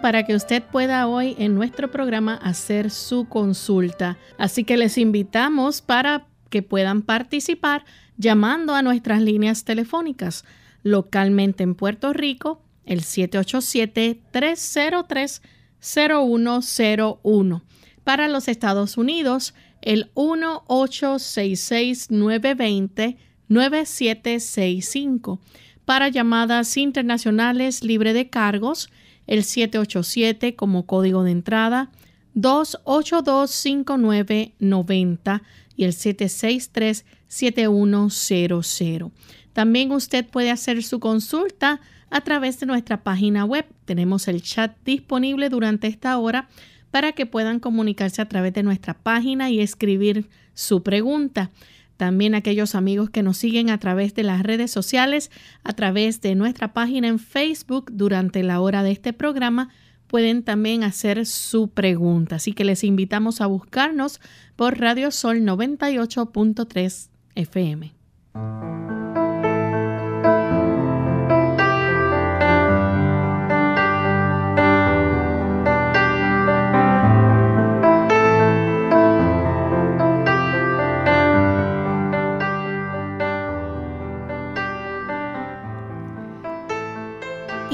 Para que usted pueda hoy en nuestro programa hacer su consulta. Así que les invitamos para que puedan participar llamando a nuestras líneas telefónicas localmente en Puerto Rico, el 787-303-0101. Para los Estados Unidos, el 1-866-920-9765 para llamadas internacionales libre de cargos, el 787 como código de entrada, 282-5990 y el 763-7100. También usted puede hacer su consulta a través de nuestra página web. Tenemos el chat disponible durante esta hora para que puedan comunicarse a través de nuestra página y escribir su pregunta. También aquellos amigos que nos siguen a través de las redes sociales, a través de nuestra página en Facebook durante la hora de este programa, pueden también hacer su pregunta. Así que les invitamos a buscarnos por Radio Sol 98.3 FM.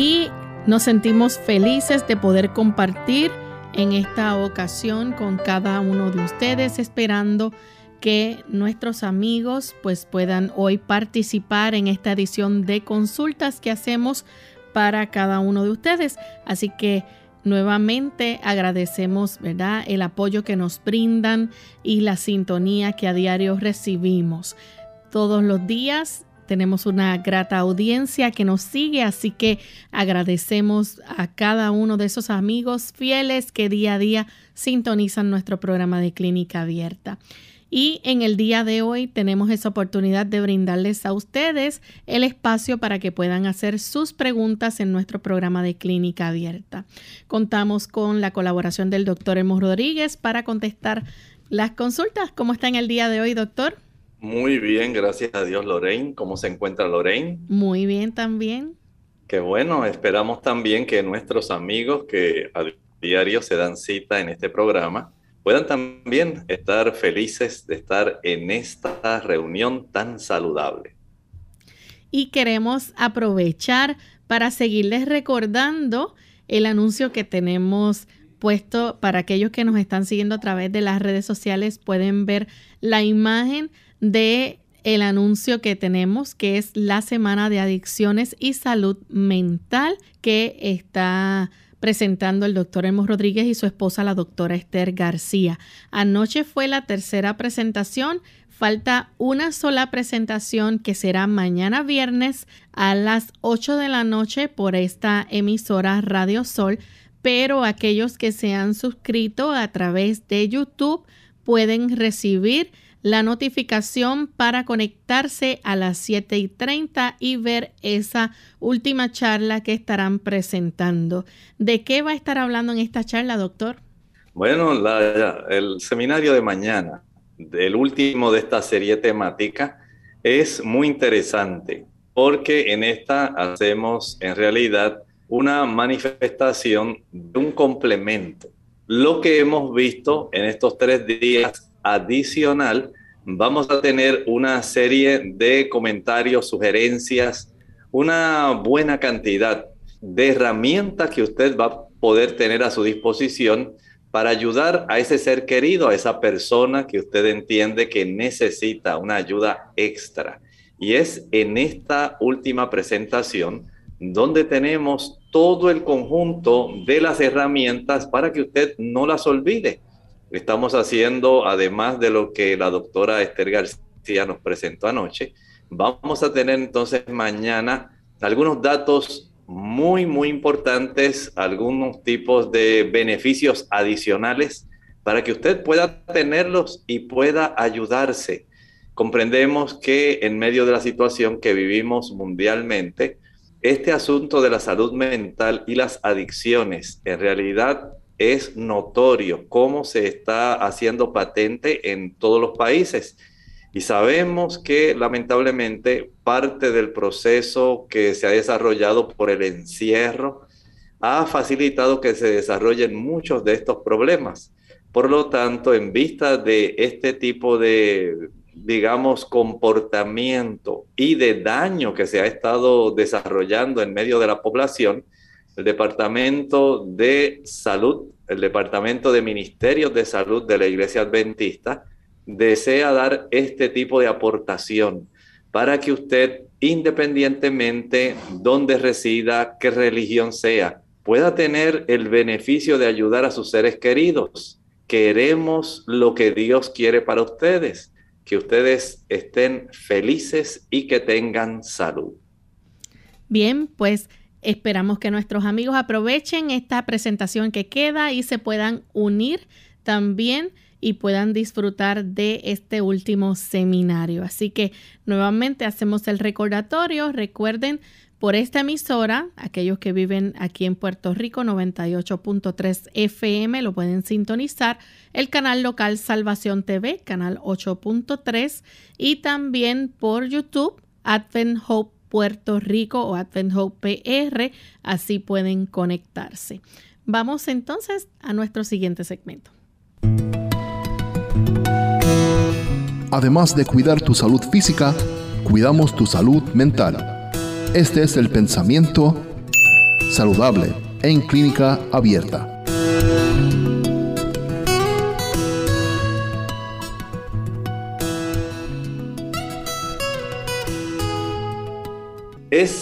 Y nos sentimos felices de poder compartir en esta ocasión con cada uno de ustedes, esperando que nuestros amigos pues puedan hoy participar en esta edición de consultas que hacemos para cada uno de ustedes. Así que nuevamente agradecemos, ¿verdad?, el apoyo que nos brindan y la sintonía que a diario recibimos. Todos los días tenemos una grata audiencia que nos sigue, así que agradecemos a cada uno de esos amigos fieles que día a día sintonizan nuestro programa de clínica abierta. Y en el día de hoy tenemos esa oportunidad de brindarles a ustedes el espacio para que puedan hacer sus preguntas en nuestro programa de clínica abierta. Contamos con la colaboración del doctor Emo Rodríguez para contestar las consultas. ¿Cómo está en el día de hoy, doctor? Muy bien, gracias a Dios, Lorraine. ¿Cómo se encuentra Lorraine? Muy bien también. Qué bueno, esperamos también que nuestros amigos que a diario se dan cita en este programa puedan también estar felices de estar en esta reunión tan saludable. Y queremos aprovechar para seguirles recordando el anuncio que tenemos puesto para aquellos que nos están siguiendo a través de las redes sociales pueden ver la imagen de el anuncio que tenemos, que es la Semana de Adicciones y Salud Mental, que está presentando el doctor Emos Rodríguez y su esposa, la doctora Esther García. Anoche fue la tercera presentación. Falta una sola presentación que será mañana viernes a las 8 de la noche por esta emisora Radio Sol, pero aquellos que se han suscrito a través de YouTube pueden recibir la notificación para conectarse a las 7 y 30 y ver esa última charla que estarán presentando. ¿De qué va a estar hablando en esta charla, doctor? Bueno, el seminario de mañana, el último de esta serie temática, es muy interesante porque en esta hacemos en realidad una manifestación de un complemento. Lo que hemos visto en estos tres días adicional, vamos a tener una serie de comentarios, sugerencias, una buena cantidad de herramientas que usted va a poder tener a su disposición para ayudar a ese ser querido, a esa persona que usted entiende que necesita una ayuda extra. Y es en esta última presentación donde tenemos todo el conjunto de las herramientas para que usted no las olvide estamos haciendo, además de lo que la doctora Esther García nos presentó anoche, vamos a tener entonces mañana algunos datos muy, muy importantes, algunos tipos de beneficios adicionales para que usted pueda tenerlos y pueda ayudarse. Comprendemos que en medio de la situación que vivimos mundialmente, este asunto de la salud mental y las adicciones en realidad es notorio, cómo se está haciendo patente en todos los países. Y sabemos que lamentablemente parte del proceso que se ha desarrollado por el encierro ha facilitado que se desarrollen muchos de estos problemas. Por lo tanto, en vista de este tipo de, digamos, comportamiento y de daño que se ha estado desarrollando en medio de la población, el Departamento de Salud, el Departamento de Ministerios de Salud de la Iglesia Adventista, desea dar este tipo de aportación para que usted, independientemente donde resida, qué religión sea, pueda tener el beneficio de ayudar a sus seres queridos queremos lo que Dios quiere para ustedes, que ustedes estén felices y que tengan salud. Bien, pues esperamos que nuestros amigos aprovechen esta presentación que queda y se puedan unir también y puedan disfrutar de este último seminario. Así que nuevamente hacemos el recordatorio. Recuerden por esta emisora, aquellos que viven aquí en Puerto Rico, 98.3 FM, lo pueden sintonizar, el canal local Salvación TV, canal 8.3, y también por YouTube, Advent Hope Puerto Rico o Advent Hope PR, así pueden conectarse. Vamos entonces a nuestro siguiente segmento. Además de cuidar tu salud física, cuidamos tu salud mental. Este es el pensamiento saludable en clínica abierta.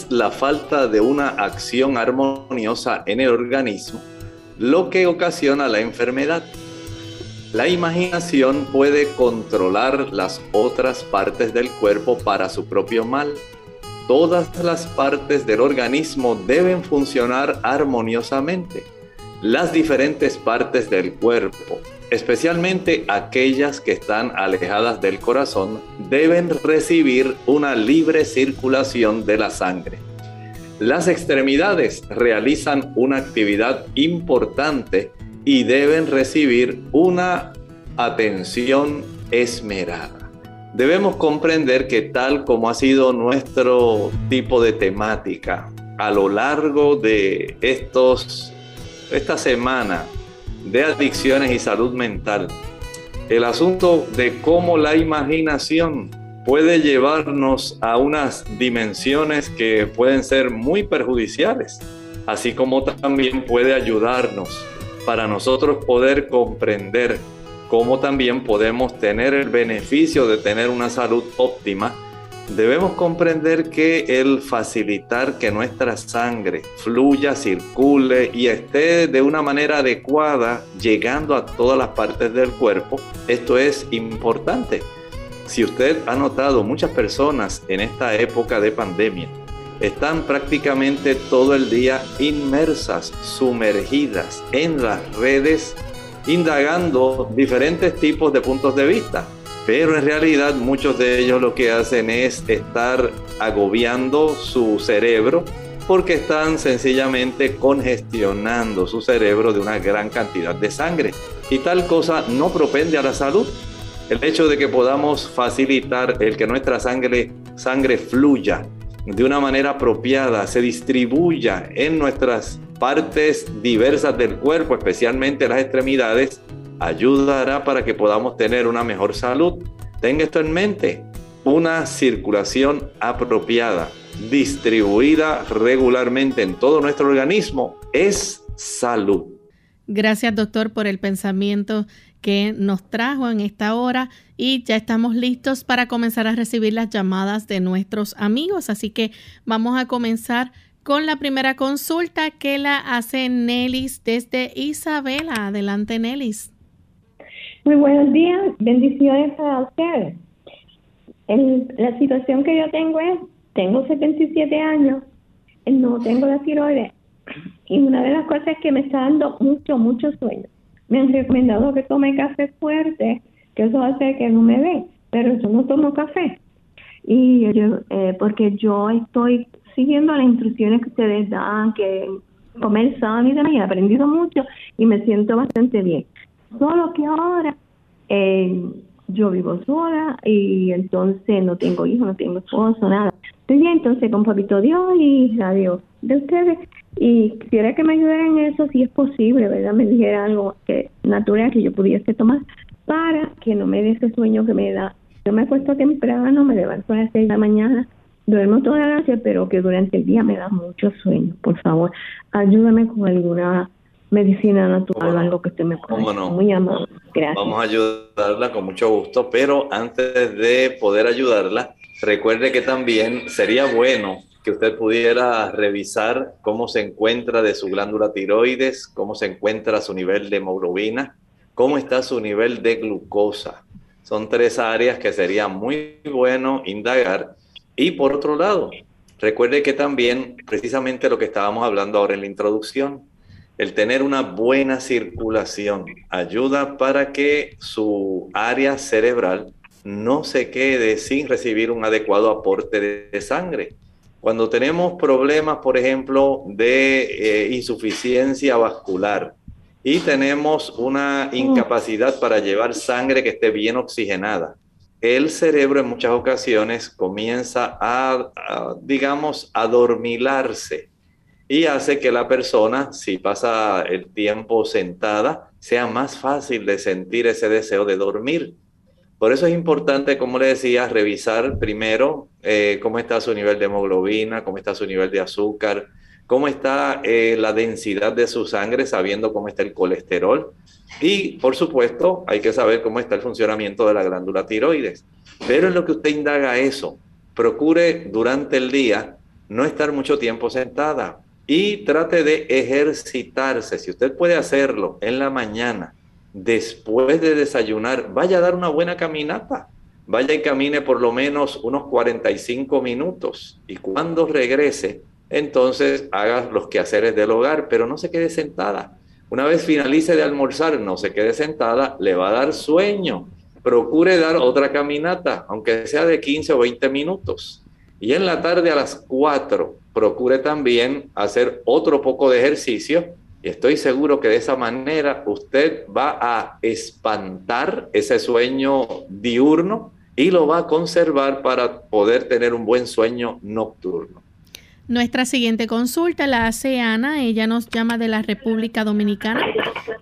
La falta de una acción armoniosa en el organismo lo que ocasiona la enfermedad. La imaginación puede controlar las otras partes del cuerpo para su propio mal todas las partes del organismo deben funcionar armoniosamente. Las diferentes partes del cuerpo, especialmente aquellas que están alejadas del corazón, deben recibir una libre circulación de la sangre. Las extremidades realizan una actividad importante y deben recibir una atención esmerada debemos comprender que tal como ha sido nuestro tipo de temática a lo largo de estos, esta semana de adicciones y salud mental, el asunto de cómo la imaginación puede llevarnos a unas dimensiones que pueden ser muy perjudiciales, así como también puede ayudarnos para nosotros poder comprender cómo también podemos tener el beneficio de tener una salud óptima, debemos comprender que el facilitar que nuestra sangre fluya, circule y esté de una manera adecuada, llegando a todas las partes del cuerpo, esto es importante. Si usted ha notado, muchas personas en esta época de pandemia están prácticamente todo el día inmersas, sumergidas en las redes indagando diferentes tipos de puntos de vista. Pero en realidad muchos de ellos lo que hacen es estar agobiando su cerebro porque están sencillamente congestionando su cerebro de una gran cantidad de sangre. Y tal cosa no propende a la salud. El hecho de que podamos facilitar el que nuestra sangre, sangre fluya de una manera apropiada, se distribuya en nuestras partes diversas del cuerpo, especialmente las extremidades, ayudará para que podamos tener una mejor salud. Tenga esto en mente, una circulación apropiada, distribuida regularmente en todo nuestro organismo, es salud. Gracias doctor por el pensamiento que nos trajo en esta hora y ya estamos listos para comenzar a recibir las llamadas de nuestros amigos. Así que vamos a comenzar con la primera consulta que la hace Nelis desde Isabela. Adelante, Nelis. Muy buenos días, bendiciones a ustedes. la situación que yo tengo es, tengo 77 años, no tengo la tiroides y una de las cosas es que me está dando mucho, mucho sueño. Me han recomendado que tome café fuerte, que eso hace que no me dé, pero yo no tomo café. Y yo, eh, porque yo estoy siguiendo las instrucciones que ustedes dan, que comer sano y demás, y he aprendido mucho y me siento bastante bien. Solo que ahora eh, yo vivo sola y entonces no tengo hijos, no tengo esposo, nada. Bien, entonces con Papito Dios y radio de ustedes y quisiera que me ayudaran en eso si es posible, ¿verdad? Me dijera algo que natural que yo pudiese tomar para que no me dé ese sueño que me da. Yo me acuesto temprano, me levanto a las seis de la mañana, duermo toda la noche, pero que durante el día me da mucho sueño. Por favor, ayúdame con alguna medicina natural, algo que usted me pueda. No? Muy amable. Gracias. Vamos a ayudarla con mucho gusto, pero antes de poder ayudarla, recuerde que también sería bueno que usted pudiera revisar cómo se encuentra de su glándula tiroides, cómo se encuentra su nivel de hemoglobina, cómo está su nivel de glucosa. Son tres áreas que sería muy bueno indagar. Y por otro lado, recuerde que también precisamente lo que estábamos hablando ahora en la introducción, el tener una buena circulación ayuda para que su área cerebral no se quede sin recibir un adecuado aporte de sangre. Cuando tenemos problemas, por ejemplo, de eh, insuficiencia vascular y tenemos una incapacidad para llevar sangre que esté bien oxigenada, el cerebro en muchas ocasiones comienza a, a digamos, adormilarse y hace que la persona, si pasa el tiempo sentada, sea más fácil de sentir ese deseo de dormir. Por eso es importante, como le decía, revisar primero eh, cómo está su nivel de hemoglobina, cómo está su nivel de azúcar, cómo está eh, la densidad de su sangre, sabiendo cómo está el colesterol. Y, por supuesto, hay que saber cómo está el funcionamiento de la glándula tiroides. Pero en lo que usted indaga eso, procure durante el día no estar mucho tiempo sentada y trate de ejercitarse. Si usted puede hacerlo en la mañana, después de desayunar, vaya a dar una buena caminata. Vaya y camine por lo menos unos 45 minutos. Y cuando regrese, entonces haga los quehaceres del hogar, pero no se quede sentada. Una vez finalice de almorzar, no se quede sentada, le va a dar sueño. Procure dar otra caminata, aunque sea de 15 o 20 minutos. Y en la tarde a las 4, procure también hacer otro poco de ejercicio. Y estoy seguro que de esa manera usted va a espantar ese sueño diurno y lo va a conservar para poder tener un buen sueño nocturno. Nuestra siguiente consulta la hace Ana. Ella nos llama de la República Dominicana.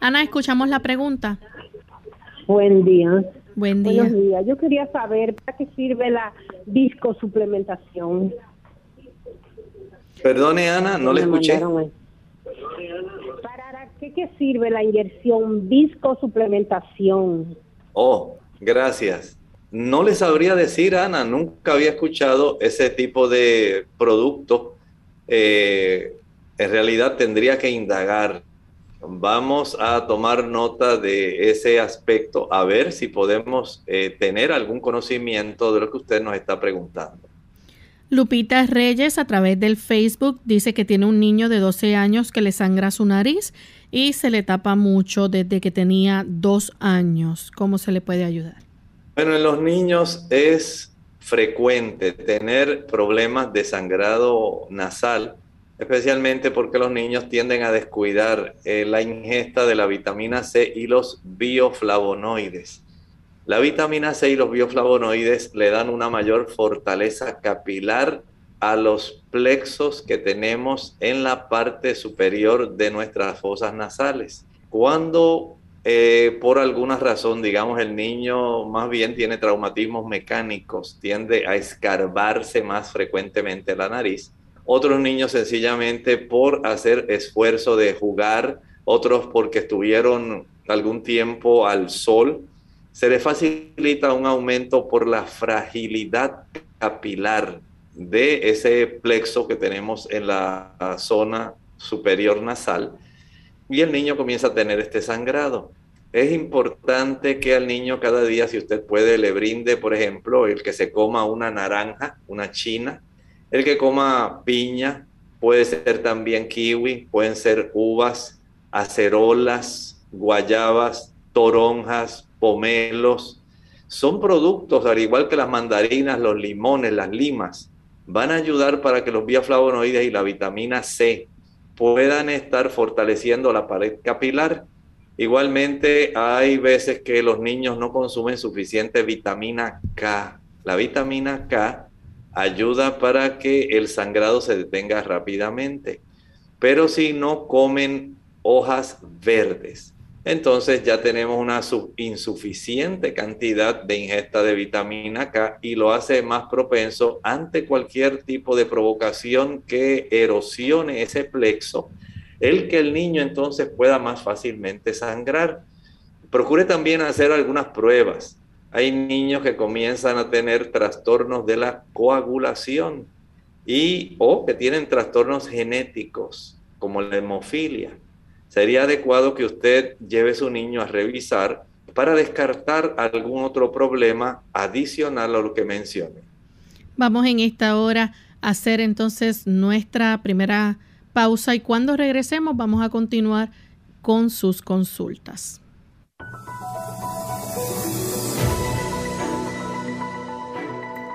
Ana, escuchamos la pregunta. Buen día. Buen día. Buenos días. Yo quería saber para qué sirve la viscosuplementación. Perdone, Ana, no le escuché. ¿Para qué, sirve la inyección viscosuplementación? Oh, gracias. No le sabría decir, Ana, nunca había escuchado ese tipo de producto. Eh, en realidad tendría que indagar Vamos a tomar nota de ese aspecto, a ver si podemos eh, tener algún conocimiento de lo que usted nos está preguntando. Lupita Reyes a través del Facebook dice que tiene un niño de 12 años que le sangra su nariz y se le tapa mucho desde que tenía dos años. ¿Cómo se le puede ayudar? Bueno, en los niños es frecuente tener problemas de sangrado nasal especialmente porque los niños tienden a descuidar eh, la ingesta de la vitamina C y los bioflavonoides. La vitamina C y los bioflavonoides le dan una mayor fortaleza capilar a los plexos que tenemos en la parte superior de nuestras fosas nasales. Cuando eh, por alguna razón, digamos, el niño más bien tiene traumatismos mecánicos, tiende a escarbarse más frecuentemente la nariz, otros niños sencillamente por hacer esfuerzo de jugar, otros porque estuvieron algún tiempo al sol. Se les facilita un aumento por la fragilidad capilar de ese plexo que tenemos en la zona superior nasal y el niño comienza a tener este sangrado. es importante que al niño cada día, si usted puede, le brinde, por ejemplo, el que se coma una naranja, una china, el que coma piña, puede ser también kiwi, pueden ser uvas, acerolas, guayabas, toronjas, pomelos. Son productos, al igual que las mandarinas, los limones, las limas, van a ayudar para que los bioflavonoides y la vitamina C puedan estar fortaleciendo la pared capilar. Igualmente, hay veces que los niños no consumen suficiente vitamina K. La vitamina K ayuda para que el sangrado se detenga rápidamente. Pero si no comen hojas verdes, entonces ya tenemos una insuficiente cantidad de ingesta de vitamina K y lo hace más propenso ante cualquier tipo de provocación que erosione ese plexo, el que el niño entonces pueda más fácilmente sangrar. Procure también hacer algunas pruebas. Hay niños que comienzan a tener trastornos de la coagulación y o que tienen trastornos genéticos como la hemofilia sería adecuado que usted lleve a su niño a revisar para descartar algún otro problema adicional a lo que mencione. Vamos en esta hora a hacer entonces nuestra primera pausa y cuando regresemos vamos a continuar con sus consultas.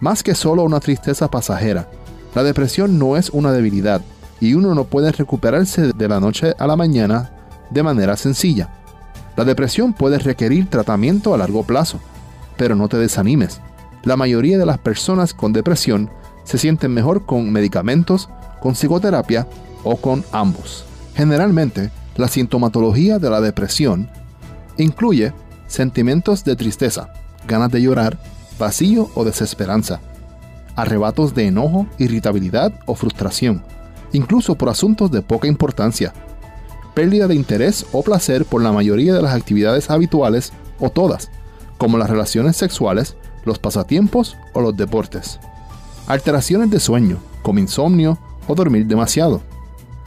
Más que solo una tristeza pasajera, la depresión no es una debilidad, y uno no puede recuperarse de la noche a la mañana de manera sencilla. La depresión puede requerir tratamiento a largo plazo, pero no te desanimes. La mayoría de las personas con depresión se sienten mejor con medicamentos, con psicoterapia o con ambos. Generalmente, la sintomatología de la depresión incluye sentimientos de tristeza, ganas de llorar, vacío o desesperanza, arrebatos de enojo, irritabilidad o frustración, incluso por asuntos de poca importancia, pérdida de interés o placer por la mayoría de las actividades habituales o todas, como las relaciones sexuales, los pasatiempos o los deportes, alteraciones de sueño, como insomnio o dormir demasiado,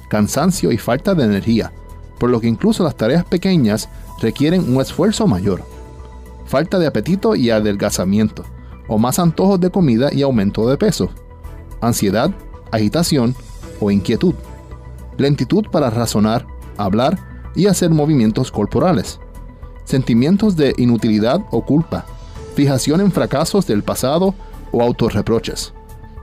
cansancio y falta de energía, por lo que incluso las tareas pequeñas requieren un esfuerzo mayor, falta de apetito y adelgazamiento, o más antojos de comida y aumento de peso, ansiedad, agitación, o inquietud, lentitud para razonar, hablar y hacer movimientos corporales, sentimientos de inutilidad o culpa, fijación en fracasos del pasado o autorreproches,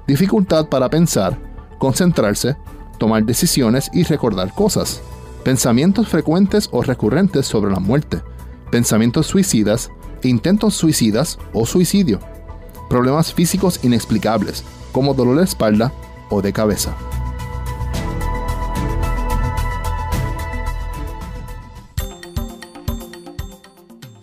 dificultad para pensar, concentrarse, tomar decisiones y recordar cosas, pensamientos frecuentes o recurrentes sobre la muerte, pensamientos suicidas, intentos suicidas o suicidio, problemas físicos inexplicables como dolor de espalda o de cabeza.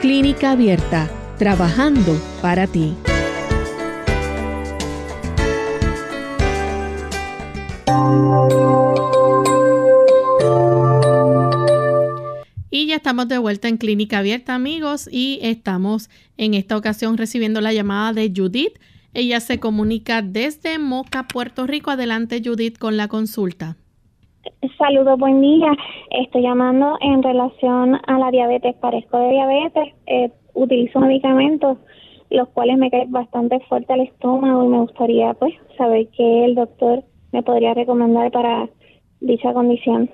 Clínica Abierta, trabajando para ti. Y ya estamos de vuelta en Clínica Abierta, amigos, y estamos en esta ocasión recibiendo la llamada de Judith. Ella se comunica desde Moca, Puerto Rico. Adelante, Judith, con la consulta. Saludos, buen día. Estoy llamando en relación a la diabetes. Parezco de diabetes, eh, utilizo medicamentos, los cuales me caen bastante fuerte al estómago y me gustaría pues saber qué el doctor me podría recomendar para dicha condición.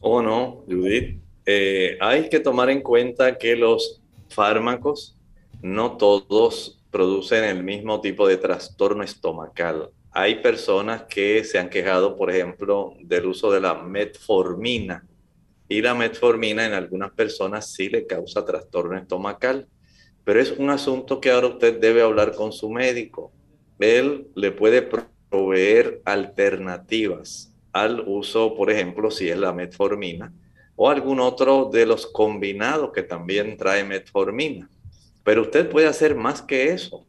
Oh, no, Judith. Eh, hay que tomar en cuenta que los fármacos no todos producen el mismo tipo de trastorno estomacal. Hay personas que se han quejado, por ejemplo, del uso de la metformina. Y la metformina en algunas personas sí le causa trastorno estomacal. Pero es un asunto que ahora usted debe hablar con su médico. Él le puede proveer alternativas al uso, por ejemplo, si es la metformina o algún otro de los combinados que también trae metformina. Pero usted puede hacer más que eso.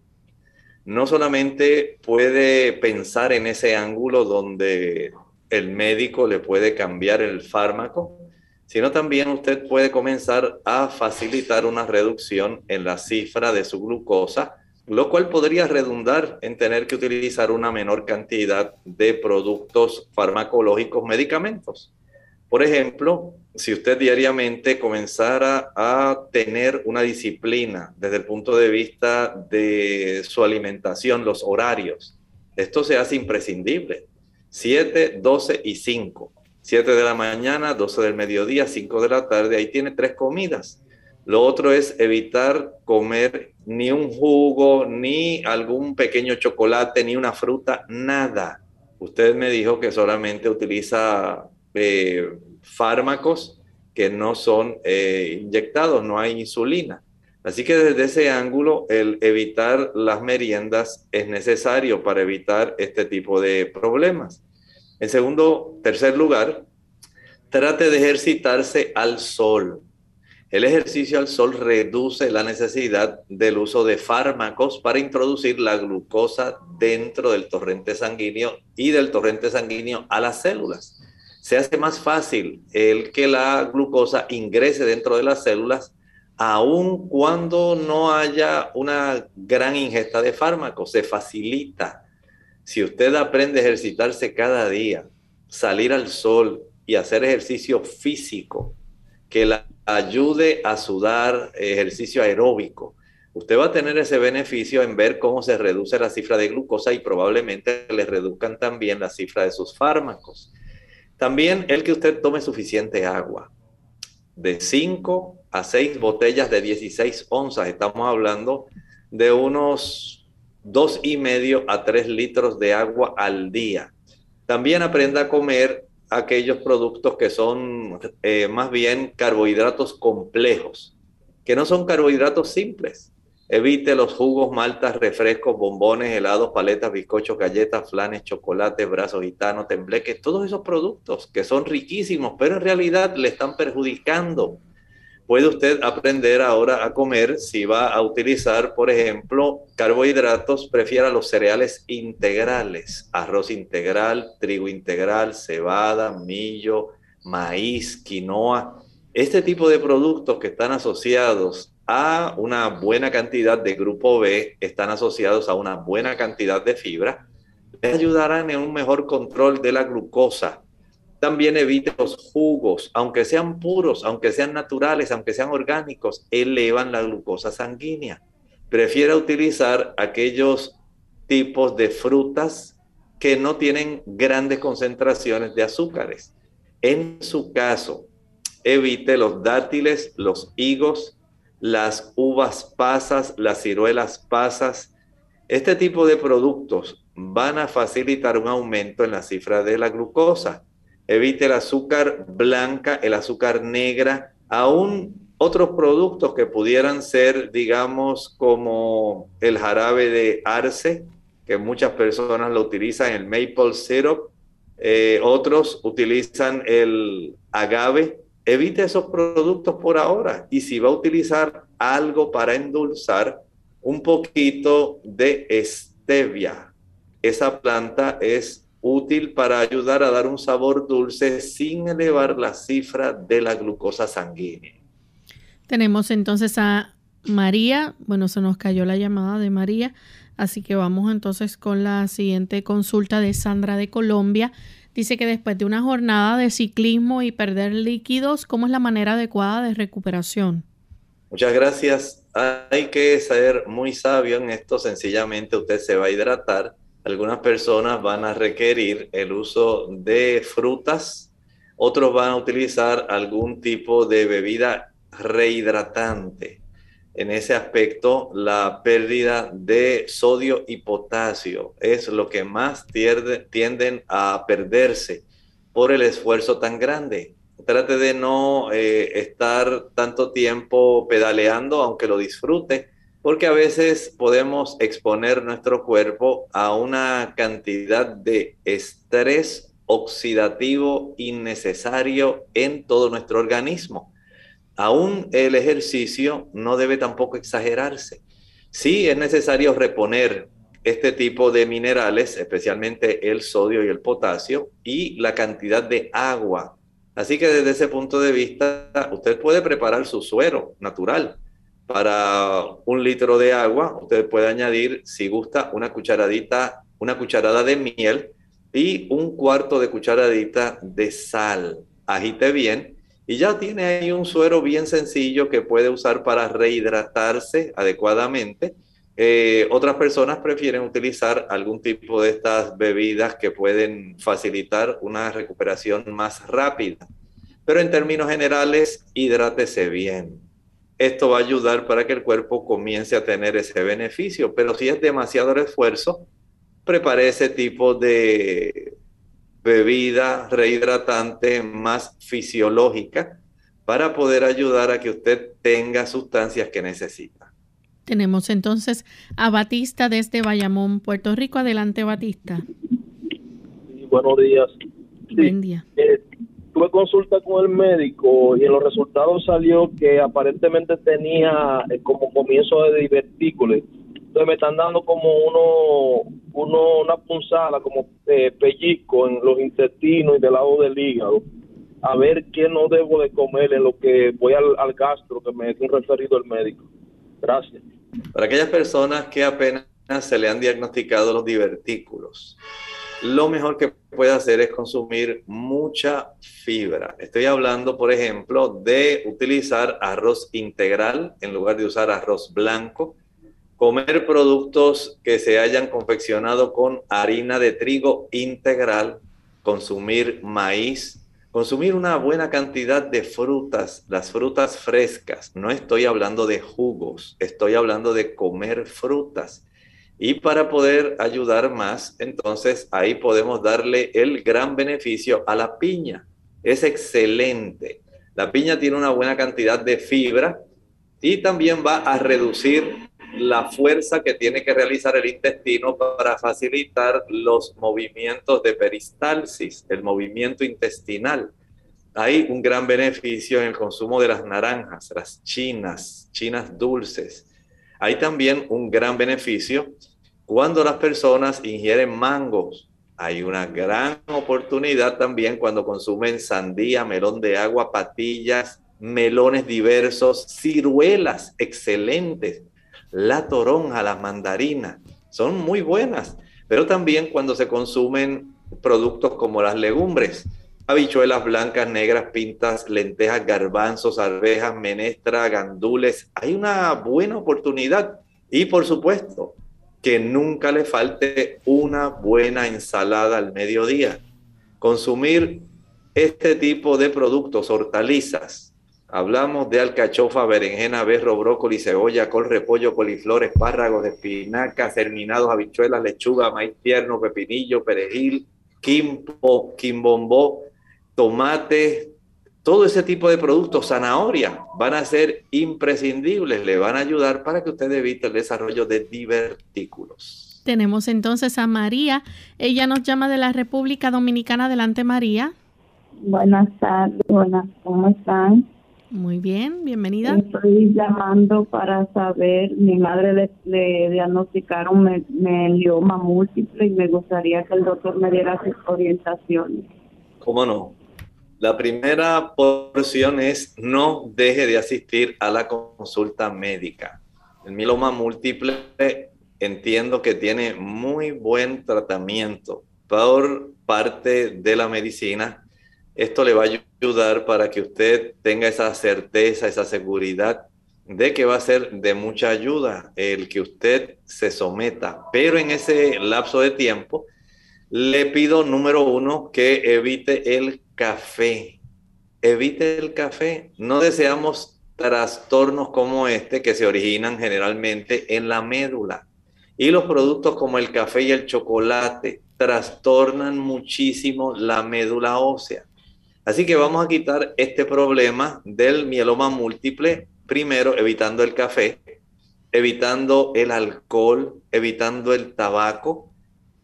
No solamente puede pensar en ese ángulo donde el médico le puede cambiar el fármaco, sino también usted puede comenzar a facilitar una reducción en la cifra de su glucosa, lo cual podría redundar en tener que utilizar una menor cantidad de productos farmacológicos, medicamentos. Por ejemplo, si usted diariamente comenzara a tener una disciplina desde el punto de vista de su alimentación, los horarios, esto se hace imprescindible. 7, 12 y 5. 7 de la mañana, 12 del mediodía, 5 de la tarde, ahí tiene tres comidas. Lo otro es evitar comer ni un jugo, ni algún pequeño chocolate, ni una fruta, nada. Usted me dijo que solamente utiliza eh, fármacos que no son eh, inyectados, no hay insulina. Así que desde ese ángulo, el evitar las meriendas es necesario para evitar este tipo de problemas. En segundo, tercer lugar, trate de ejercitarse al sol. El ejercicio al sol reduce la necesidad del uso de fármacos para introducir la glucosa dentro del torrente sanguíneo y del torrente sanguíneo a las células se hace más fácil el que la glucosa ingrese dentro de las células, aun cuando no haya una gran ingesta de fármacos, se facilita. Si usted aprende a ejercitarse cada día, salir al sol y hacer ejercicio físico que la ayude a sudar, ejercicio aeróbico, usted va a tener ese beneficio en ver cómo se reduce la cifra de glucosa y probablemente le reduzcan también la cifra de sus fármacos. También el que usted tome suficiente agua. De 5 a 6 botellas de 16 onzas, estamos hablando de unos dos y medio a 3 litros de agua al día. También aprenda a comer aquellos productos que son eh, más bien carbohidratos complejos, que no son carbohidratos simples. Evite los jugos, maltas, refrescos, bombones, helados, paletas, bizcochos, galletas, flanes, chocolate, brazos gitanos, tembleques, todos esos productos que son riquísimos, pero en realidad le están perjudicando. Puede usted aprender ahora a comer si va a utilizar, por ejemplo, carbohidratos, prefiera los cereales integrales, arroz integral, trigo integral, cebada, millo, maíz, quinoa. Este tipo de productos que están asociados a una buena cantidad de grupo B, están asociados a una buena cantidad de fibra, les ayudarán en un mejor control de la glucosa. También evite los jugos, aunque sean puros, aunque sean naturales, aunque sean orgánicos, elevan la glucosa sanguínea. Prefiera utilizar aquellos tipos de frutas que no tienen grandes concentraciones de azúcares. En su caso, evite los dátiles, los higos, las uvas pasas, las ciruelas pasas. Este tipo de productos van a facilitar un aumento en la cifra de la glucosa. Evite el azúcar blanca, el azúcar negra, aún otros productos que pudieran ser, digamos, como el jarabe de arce, que muchas personas lo utilizan, el maple syrup, eh, otros utilizan el agave, evite esos productos por ahora y si va a utilizar algo para endulzar, un poquito de stevia. Esa planta es útil para ayudar a dar un sabor dulce sin elevar la cifra de la glucosa sanguínea. Tenemos entonces a María. Bueno, se nos cayó la llamada de María. Así que vamos entonces con la siguiente consulta de Sandra de Colombia. Dice que después de una jornada de ciclismo y perder líquidos, ¿cómo es la manera adecuada de recuperación? Muchas gracias. Hay que ser muy sabio en esto. Sencillamente usted se va a hidratar. Algunas personas van a requerir el uso de frutas. Otros van a utilizar algún tipo de bebida rehidratante en ese aspecto, la pérdida de sodio y potasio es lo que más tienden a perderse por el esfuerzo tan grande. Trate de no eh, estar tanto tiempo pedaleando, aunque lo disfrute, porque a veces podemos exponer nuestro cuerpo a una cantidad de estrés oxidativo innecesario en todo nuestro organismo aún el ejercicio no debe tampoco exagerarse. Sí es necesario reponer este tipo de minerales, especialmente el sodio y el potasio, y la cantidad de agua. Así que desde ese punto de vista, usted puede preparar su suero natural. Para un litro de agua, usted puede añadir, si gusta, una cucharadita, una cucharada de miel y un cuarto de cucharadita de sal. Agite bien y ya tiene ahí un suero bien sencillo que puede usar para rehidratarse adecuadamente. Eh, otras personas prefieren utilizar algún tipo de estas bebidas que pueden facilitar una recuperación más rápida. Pero en términos generales, hidrátese bien. Esto va a ayudar para que el cuerpo comience a tener ese beneficio. Pero si es demasiado esfuerzo, prepare ese tipo de bebida rehidratante más fisiológica para poder ayudar a que usted tenga sustancias que necesita. Tenemos entonces a Batista desde Bayamón, Puerto Rico. Adelante, Batista. buenos días. Buen día. Eh, tuve consulta con el médico y en los resultados salió que aparentemente tenía eh, como comienzo de divertículos me están dando como uno, uno una punzada, como eh, pellizco en los intestinos y del lado del hígado. A ver qué no debo de comer en lo que voy al, al gastro que me dio un referido el médico. Gracias. Para aquellas personas que apenas se le han diagnosticado los divertículos, lo mejor que puede hacer es consumir mucha fibra. Estoy hablando, por ejemplo, de utilizar arroz integral en lugar de usar arroz blanco comer productos que se hayan confeccionado con harina de trigo integral, consumir maíz, consumir una buena cantidad de frutas, las frutas frescas. No estoy hablando de jugos, estoy hablando de comer frutas. Y para poder ayudar más, entonces ahí podemos darle el gran beneficio a la piña. Es excelente. La piña tiene una buena cantidad de fibra y también va a reducir la fuerza que tiene que realizar el intestino para facilitar los movimientos de peristalsis, el movimiento intestinal. Hay un gran beneficio en el consumo de las naranjas, las chinas, chinas dulces. Hay también un gran beneficio cuando las personas ingieren mangos. Hay una gran oportunidad también cuando consumen sandía, melón de agua, patillas, melones diversos, ciruelas excelentes la toronja, la mandarina, son muy buenas, pero también cuando se consumen productos como las legumbres, habichuelas blancas, negras, pintas, lentejas, garbanzos, arvejas, menestra, gandules, hay una buena oportunidad y por supuesto que nunca le falte una buena ensalada al mediodía. Consumir este tipo de productos, hortalizas, Hablamos de alcachofa, berenjena, berro, brócoli, cebolla, col, repollo, coliflor, espárragos, espinacas, germinados, habichuelas, lechuga, maíz tierno, pepinillo, perejil, quimpo, quimbombó, tomate, todo ese tipo de productos, zanahoria, van a ser imprescindibles, le van a ayudar para que usted evite el desarrollo de divertículos. Tenemos entonces a María, ella nos llama de la República Dominicana. Adelante, María. Buenas tardes, buenas, ¿cómo están? Muy bien, bienvenida. Estoy llamando para saber, mi madre le, diagnosticaron me, melioma múltiple y me gustaría que el doctor me diera sus orientaciones. ¿Cómo no? La primera porción es no deje de asistir a la consulta médica. El mieloma múltiple entiendo que tiene muy buen tratamiento por parte de la medicina. Esto le va a ayudar para que usted tenga esa certeza, esa seguridad de que va a ser de mucha ayuda el que usted se someta. Pero en ese lapso de tiempo, le pido, número uno, que evite el café. Evite el café. No deseamos trastornos como este que se originan generalmente en la médula. Y los productos como el café y el chocolate trastornan muchísimo la médula ósea. Así que vamos a quitar este problema del mieloma múltiple, primero evitando el café, evitando el alcohol, evitando el tabaco,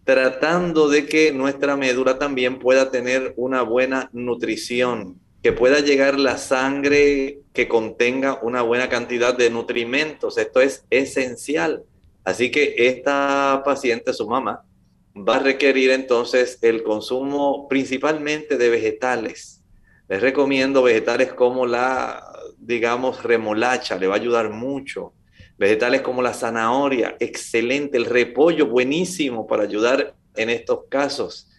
tratando de que nuestra médula también pueda tener una buena nutrición, que pueda llegar la sangre que contenga una buena cantidad de nutrimentos. Esto es esencial. Así que esta paciente, su mamá, va a requerir entonces el consumo principalmente de vegetales. Les recomiendo vegetales como la, digamos, remolacha, le va a ayudar mucho. Vegetales como la zanahoria, excelente. El repollo, buenísimo para ayudar en estos casos.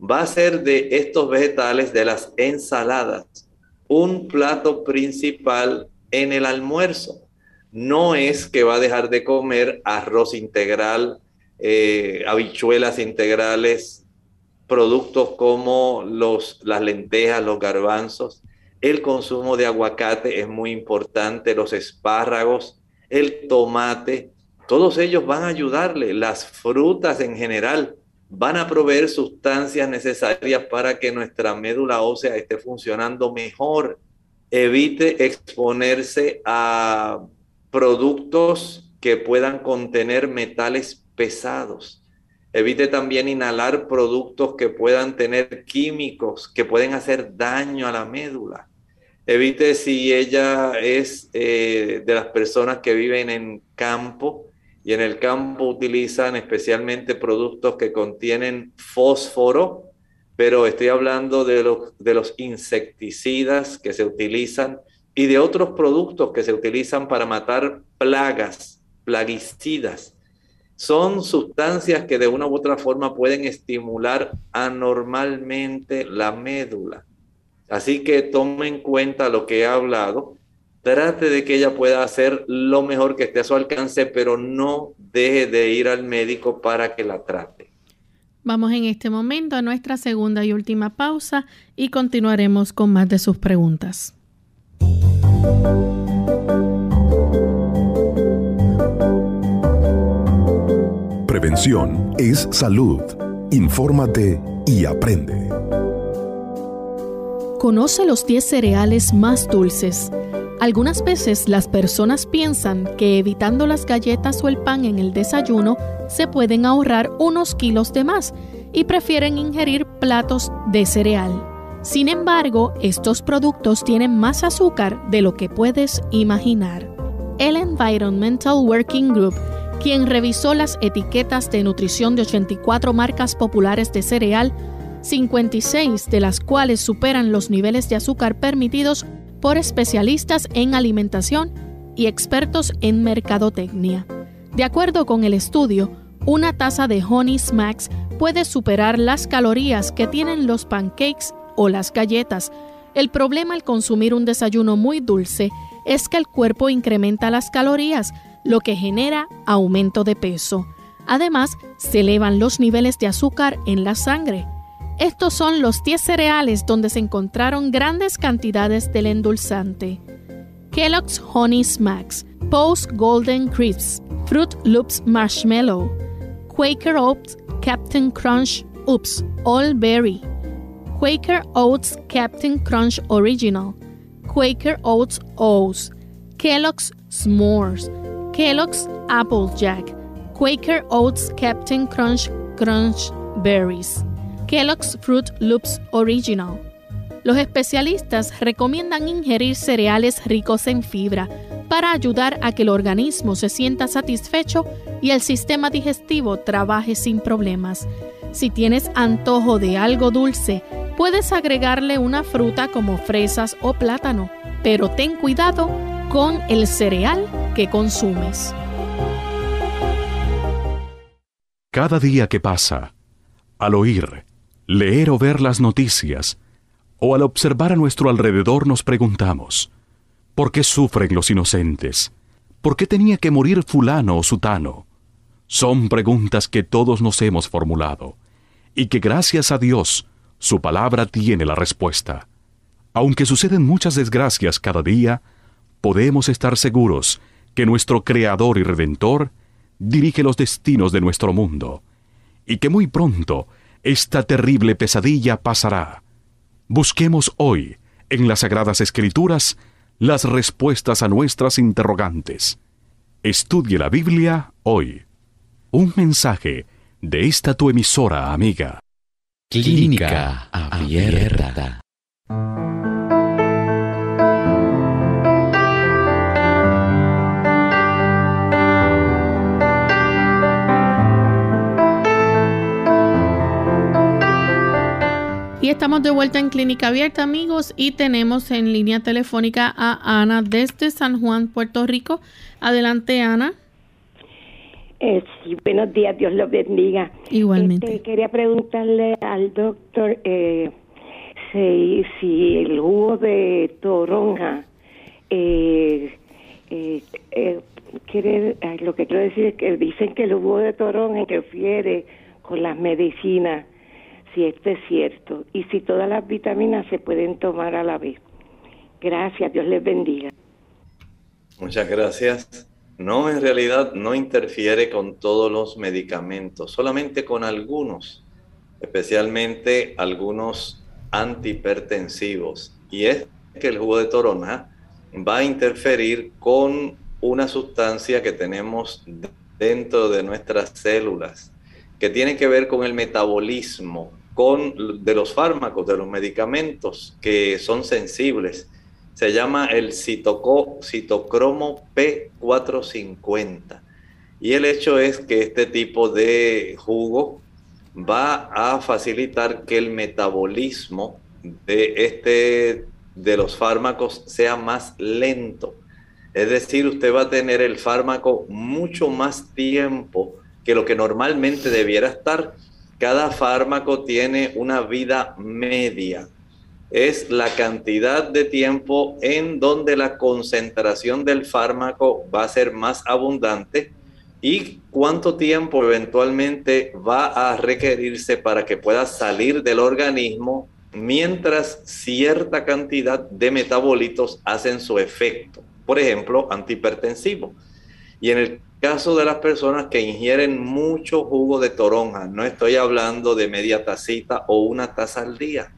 Va a ser de estos vegetales, de las ensaladas, un plato principal en el almuerzo. No es que va a dejar de comer arroz integral, eh, habichuelas integrales, productos como los, las lentejas, los garbanzos. El consumo de aguacate es muy importante, los espárragos, el tomate, todos ellos van a ayudarle. Las frutas en general van a proveer sustancias necesarias para que nuestra médula ósea esté funcionando mejor. Evite exponerse a productos que puedan contener metales Evite también inhalar productos que puedan tener químicos que pueden hacer daño a la médula. Evite si ella es eh, de las personas que viven en campo y en el campo utilizan especialmente productos que contienen fósforo, pero estoy hablando de los, de los insecticidas que se utilizan y de otros productos que se utilizan para matar plagas, plaguicidas. Son sustancias que de una u otra forma pueden estimular anormalmente la médula. Así que tome en cuenta lo que he hablado. Trate de que ella pueda hacer lo mejor que esté a su alcance, pero no deje de ir al médico para que la trate. Vamos en este momento a nuestra segunda y última pausa y continuaremos con más de sus preguntas. Es salud. Infórmate y aprende. Conoce los 10 cereales más dulces. Algunas veces las personas piensan que evitando las galletas o el pan en el desayuno se pueden ahorrar unos kilos de más y prefieren ingerir platos de cereal. Sin embargo, estos productos tienen más azúcar de lo que puedes imaginar. El Environmental Working Group, quien revisó las etiquetas de nutrición de 84 marcas populares de cereal, 56 de las cuales superan los niveles de azúcar permitidos por especialistas en alimentación y expertos en mercadotecnia. De acuerdo con el estudio, una taza de Honey Smacks puede superar las calorías que tienen los pancakes o las galletas. El problema al consumir un desayuno muy dulce es que el cuerpo incrementa las calorías, lo que genera aumento de peso. Además, se elevan los niveles de azúcar en la sangre. Estos son los 10 cereales donde se encontraron grandes cantidades del endulzante. Kellogg's Honey Smacks, Post Golden Crisps, Fruit Loops Marshmallow, Quaker Oats Captain Crunch Oops All Berry, Quaker Oats Captain Crunch Original, Quaker Oats O's, Kellogg's S'mores, Kellogg's Applejack, Quaker Oats Captain Crunch Crunch Berries, Kellogg's Fruit Loops Original. Los especialistas recomiendan ingerir cereales ricos en fibra para ayudar a que el organismo se sienta satisfecho y el sistema digestivo trabaje sin problemas. Si tienes antojo de algo dulce, puedes agregarle una fruta como fresas o plátano, pero ten cuidado con el cereal que consumes. Cada día que pasa, al oír, leer o ver las noticias, o al observar a nuestro alrededor nos preguntamos, ¿por qué sufren los inocentes? ¿Por qué tenía que morir fulano o sutano? Son preguntas que todos nos hemos formulado, y que gracias a Dios, su palabra tiene la respuesta. Aunque suceden muchas desgracias cada día, podemos estar seguros que nuestro Creador y Redentor dirige los destinos de nuestro mundo, y que muy pronto esta terrible pesadilla pasará. Busquemos hoy, en las Sagradas Escrituras, las respuestas a nuestras interrogantes. Estudie la Biblia hoy. Un mensaje de esta tu emisora amiga. Clínica Abierta. Y estamos de vuelta en Clínica Abierta, amigos, y tenemos en línea telefónica a Ana desde San Juan, Puerto Rico. Adelante, Ana. Eh, sí, buenos días, Dios los bendiga. Igualmente. Este, quería preguntarle al doctor eh, si, si, el jugo de toronja, eh, eh, eh quiere, lo que quiero decir es que dicen que el jugo de toronja interfiere con las medicinas si esto es cierto y si todas las vitaminas se pueden tomar a la vez. Gracias, Dios les bendiga. Muchas gracias. No, en realidad no interfiere con todos los medicamentos, solamente con algunos, especialmente algunos antihipertensivos. Y es que el jugo de toronja va a interferir con una sustancia que tenemos dentro de nuestras células, que tiene que ver con el metabolismo con, de los fármacos, de los medicamentos que son sensibles. Se llama el citocromo P450. Y el hecho es que este tipo de jugo va a facilitar que el metabolismo de, este, de los fármacos sea más lento. Es decir, usted va a tener el fármaco mucho más tiempo que lo que normalmente debiera estar cada fármaco tiene una vida media. Es la cantidad de tiempo en donde la concentración del fármaco va a ser más abundante y cuánto tiempo eventualmente va a requerirse para que pueda salir del organismo mientras cierta cantidad de metabolitos hacen su efecto. Por ejemplo, antihipertensivo. Y en el caso de las personas que ingieren mucho jugo de toronja, no estoy hablando de media tacita o una taza al día,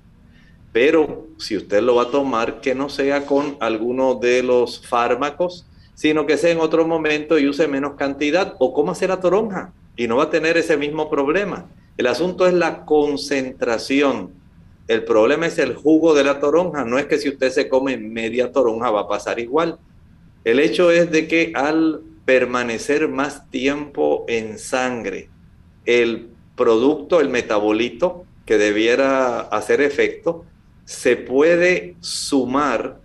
pero si usted lo va a tomar, que no sea con alguno de los fármacos, sino que sea en otro momento y use menos cantidad o cómase la toronja y no va a tener ese mismo problema. El asunto es la concentración. El problema es el jugo de la toronja. No es que si usted se come media toronja va a pasar igual. El hecho es de que al permanecer más tiempo en sangre. El producto, el metabolito que debiera hacer efecto, se puede sumar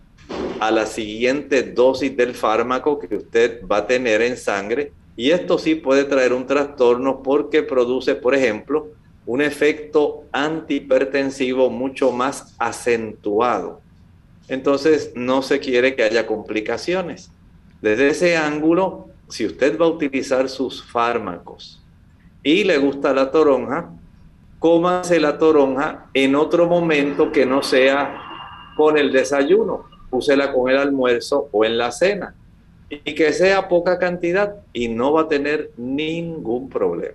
a la siguiente dosis del fármaco que usted va a tener en sangre y esto sí puede traer un trastorno porque produce, por ejemplo, un efecto antihipertensivo mucho más acentuado. Entonces no se quiere que haya complicaciones. Desde ese ángulo, si usted va a utilizar sus fármacos y le gusta la toronja, cómase la toronja en otro momento que no sea con el desayuno. Úsela con el almuerzo o en la cena. Y que sea poca cantidad y no va a tener ningún problema.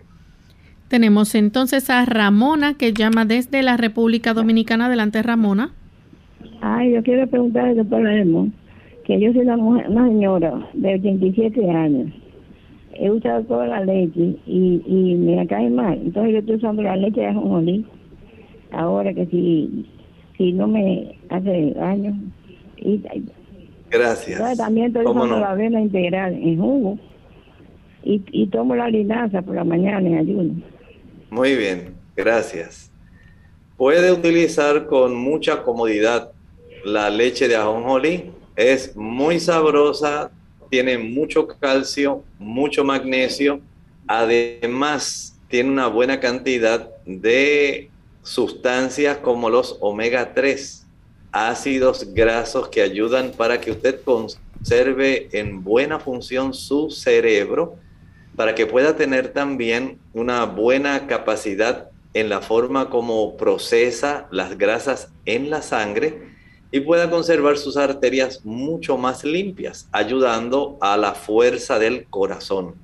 Tenemos entonces a Ramona que llama desde la República Dominicana. Adelante, Ramona. Ay, yo quiero preguntarle, doctor Lemon, que yo soy una, mujer, una señora de 87 años. He usado toda la leche y, y me cae mal. Entonces yo estoy usando la leche de ajonjolí. Ahora que si, si no me hace daño. Y, Gracias. también estoy usando la avena integral en jugo. Y, y tomo la linaza por la mañana en ayuno. Muy bien, gracias. puede utilizar con mucha comodidad la leche de ajonjolí. Es muy sabrosa, tiene mucho calcio, mucho magnesio. Además, tiene una buena cantidad de sustancias como los omega 3, ácidos grasos que ayudan para que usted conserve en buena función su cerebro, para que pueda tener también una buena capacidad en la forma como procesa las grasas en la sangre y pueda conservar sus arterias mucho más limpias, ayudando a la fuerza del corazón.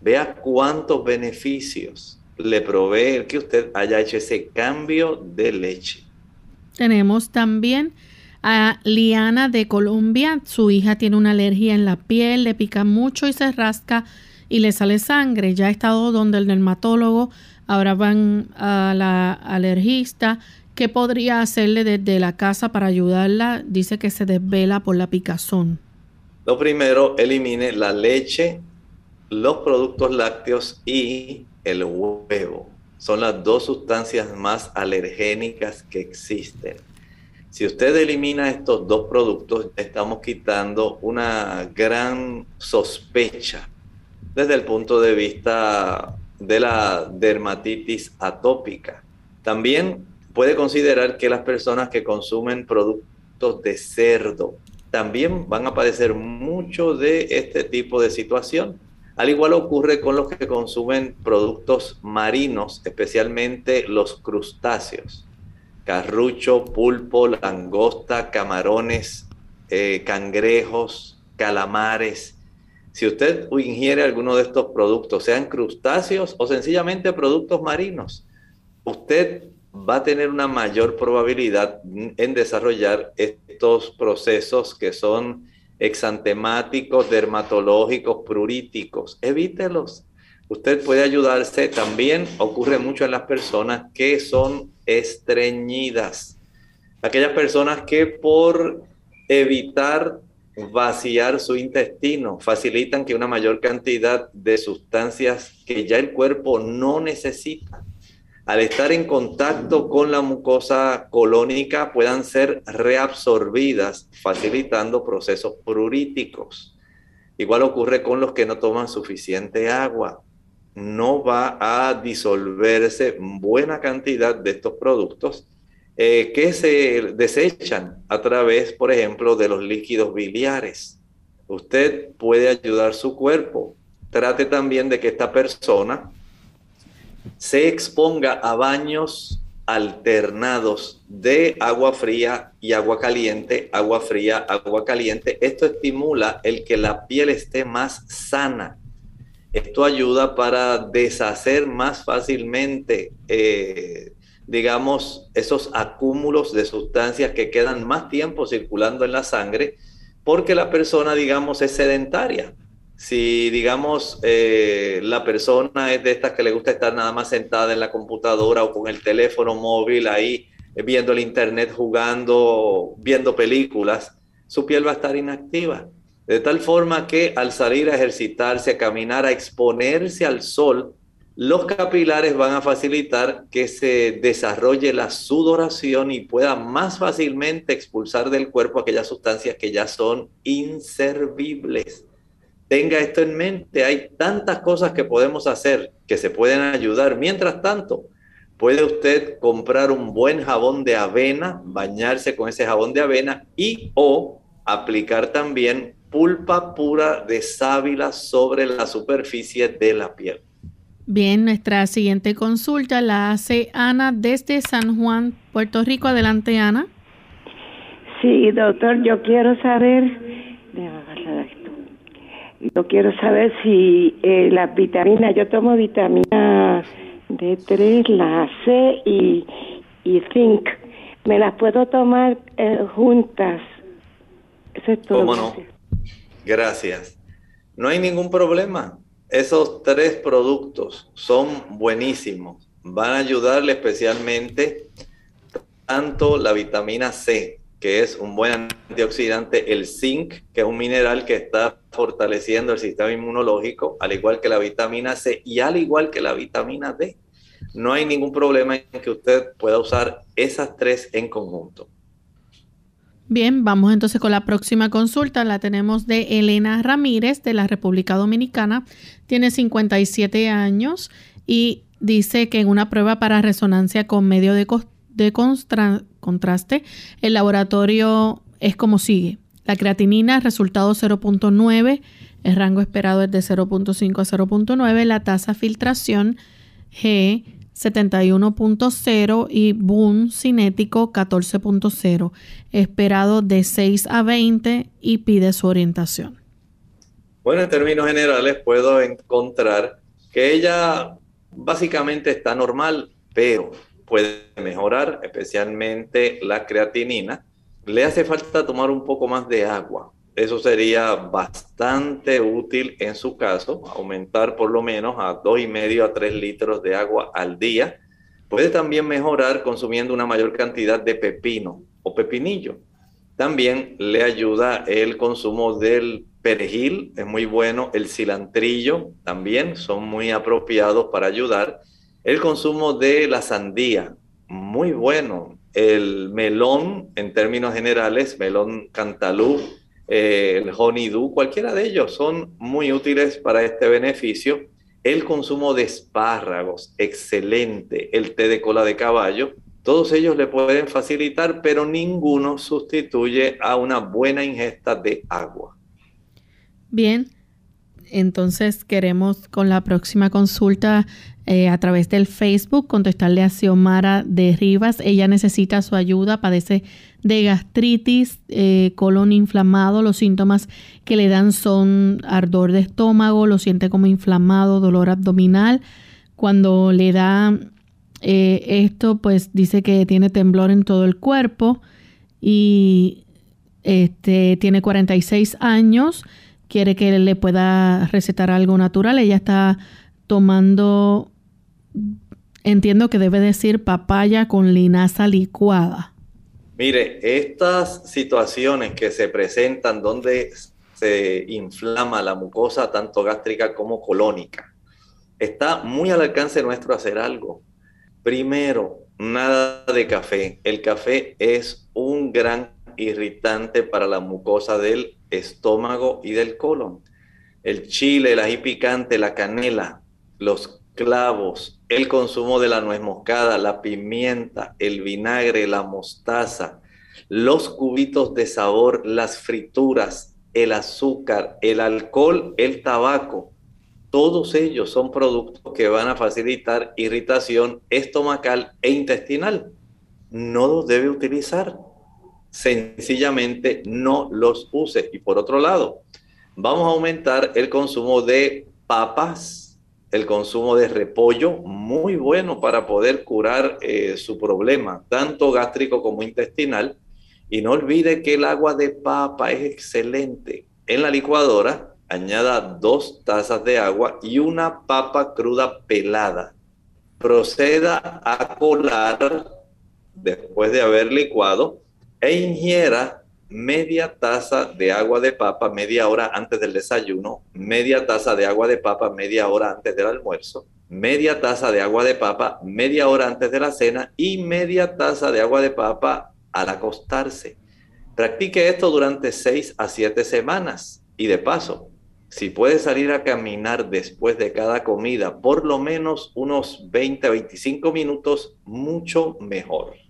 Vea cuántos beneficios le provee el que usted haya hecho ese cambio de leche. Tenemos también a Liana de Colombia. Su hija tiene una alergia en la piel, le pica mucho y se rasca y le sale sangre. Ya ha estado donde el dermatólogo, ahora van a la alergista. ¿Qué podría hacerle desde la casa para ayudarla? Dice que se desvela por la picazón. Lo primero, elimine la leche, los productos lácteos y el huevo. Son las dos sustancias más alergénicas que existen. Si usted elimina estos dos productos, estamos quitando una gran sospecha desde el punto de vista de la dermatitis atópica. También puede considerar que las personas que consumen productos de cerdo también van a padecer mucho de este tipo de situación. Al igual ocurre con los que consumen productos marinos, especialmente los crustáceos. Carrucho, pulpo, langosta, camarones, eh, cangrejos, calamares, si usted ingiere alguno de estos productos, sean crustáceos o sencillamente productos marinos, usted va a tener una mayor probabilidad en desarrollar estos procesos que son exantemáticos, dermatológicos, pruríticos. Evítelos. Usted puede ayudarse. También ocurre mucho en las personas que son estreñidas. Aquellas personas que por evitar vaciar su intestino, facilitan que una mayor cantidad de sustancias que ya el cuerpo no necesita, al estar en contacto con la mucosa colónica puedan ser reabsorbidas, facilitando procesos pruríticos. Igual ocurre con los que no toman suficiente agua. No va a disolverse buena cantidad de estos productos eh, que se desechan a través, por ejemplo, de los líquidos biliares. Usted puede ayudar su cuerpo. Trate también de que esta persona se exponga a baños alternados de agua fría y agua caliente, agua fría, agua caliente. Esto estimula el que la piel esté más sana. Esto ayuda para deshacer más fácilmente eh, digamos, esos acúmulos de sustancias que quedan más tiempo circulando en la sangre porque la persona, digamos, es sedentaria. Si, digamos, eh, la persona es de estas que le gusta estar nada más sentada en la computadora o con el teléfono móvil ahí, eh, viendo el internet, jugando, viendo películas, su piel va a estar inactiva. De tal forma que al salir a ejercitarse, a caminar, a exponerse al sol, los capilares van a facilitar que se desarrolle la sudoración y pueda más fácilmente expulsar del cuerpo aquellas sustancias que ya son inservibles. Tenga esto en mente, hay tantas cosas que podemos hacer que se pueden ayudar. Mientras tanto, puede usted comprar un buen jabón de avena, bañarse con ese jabón de avena y o aplicar también pulpa pura de sábila sobre la superficie de la piel. Bien, nuestra siguiente consulta la hace Ana desde San Juan, Puerto Rico. Adelante, Ana. Sí, doctor, yo quiero saber, yo quiero saber si eh, las vitaminas, yo tomo vitamina D3, la C y, y zinc, ¿me las puedo tomar eh, juntas? Eso es todo. ¿Cómo no? Gracias. No hay ningún problema. Esos tres productos son buenísimos. Van a ayudarle especialmente tanto la vitamina C, que es un buen antioxidante, el zinc, que es un mineral que está fortaleciendo el sistema inmunológico, al igual que la vitamina C y al igual que la vitamina D. no hay ningún problema en que usted pueda usar esas tres en conjunto. Bien, vamos entonces con la próxima consulta. La tenemos de Elena Ramírez de la República Dominicana. Tiene 57 años y dice que en una prueba para resonancia con medio de, de contraste, el laboratorio es como sigue. La creatinina, resultado 0.9, el rango esperado es de 0.5 a 0.9, la tasa filtración G 71.0 y boom cinético 14.0, esperado de 6 a 20 y pide su orientación. Bueno, en términos generales puedo encontrar que ella básicamente está normal, pero puede mejorar, especialmente la creatinina. Le hace falta tomar un poco más de agua. Eso sería bastante útil en su caso, aumentar por lo menos a dos y medio a 3 litros de agua al día. Puede también mejorar consumiendo una mayor cantidad de pepino o pepinillo. También le ayuda el consumo del perejil, es muy bueno. El cilantrillo también son muy apropiados para ayudar. El consumo de la sandía, muy bueno. El melón, en términos generales, melón cantalú, eh, el honeydew, cualquiera de ellos son muy útiles para este beneficio. El consumo de espárragos, excelente. El té de cola de caballo, todos ellos le pueden facilitar, pero ninguno sustituye a una buena ingesta de agua. Bien, entonces queremos con la próxima consulta eh, a través del Facebook contestarle a Xiomara de Rivas. Ella necesita su ayuda, padece de gastritis, eh, colon inflamado. Los síntomas que le dan son ardor de estómago, lo siente como inflamado, dolor abdominal. Cuando le da eh, esto, pues dice que tiene temblor en todo el cuerpo y este, tiene 46 años. Quiere que le pueda recetar algo natural. Ella está tomando entiendo que debe decir papaya con linaza licuada. Mire, estas situaciones que se presentan donde se inflama la mucosa tanto gástrica como colónica, está muy al alcance nuestro hacer algo. Primero, nada de café. El café es un gran irritante para la mucosa del estómago y del colon. El chile, el ají picante, la canela, los clavos, el consumo de la nuez moscada, la pimienta, el vinagre, la mostaza, los cubitos de sabor, las frituras, el azúcar, el alcohol, el tabaco. Todos ellos son productos que van a facilitar irritación estomacal e intestinal. No los debe utilizar. Sencillamente no los use. Y por otro lado, vamos a aumentar el consumo de papas, el consumo de repollo, muy bueno para poder curar eh, su problema, tanto gástrico como intestinal. Y no olvide que el agua de papa es excelente. En la licuadora, añada dos tazas de agua y una papa cruda pelada. Proceda a colar después de haber licuado e ingiera media taza de agua de papa media hora antes del desayuno, media taza de agua de papa media hora antes del almuerzo, media taza de agua de papa media hora antes de la cena y media taza de agua de papa al acostarse. Practique esto durante 6 a 7 semanas y de paso, si puede salir a caminar después de cada comida por lo menos unos 20 a 25 minutos, mucho mejor.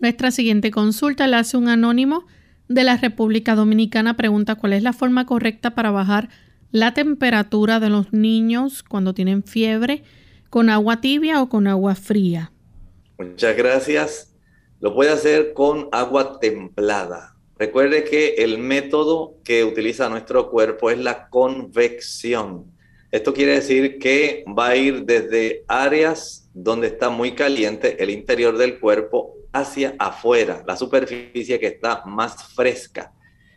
Nuestra siguiente consulta la hace un anónimo de la República Dominicana pregunta cuál es la forma correcta para bajar la temperatura de los niños cuando tienen fiebre, con agua tibia o con agua fría. Muchas gracias. Lo puede hacer con agua templada. Recuerde que el método que utiliza nuestro cuerpo es la convección. Esto quiere decir que va a ir desde áreas donde está muy caliente el interior del cuerpo hacia afuera, la superficie que está más fresca.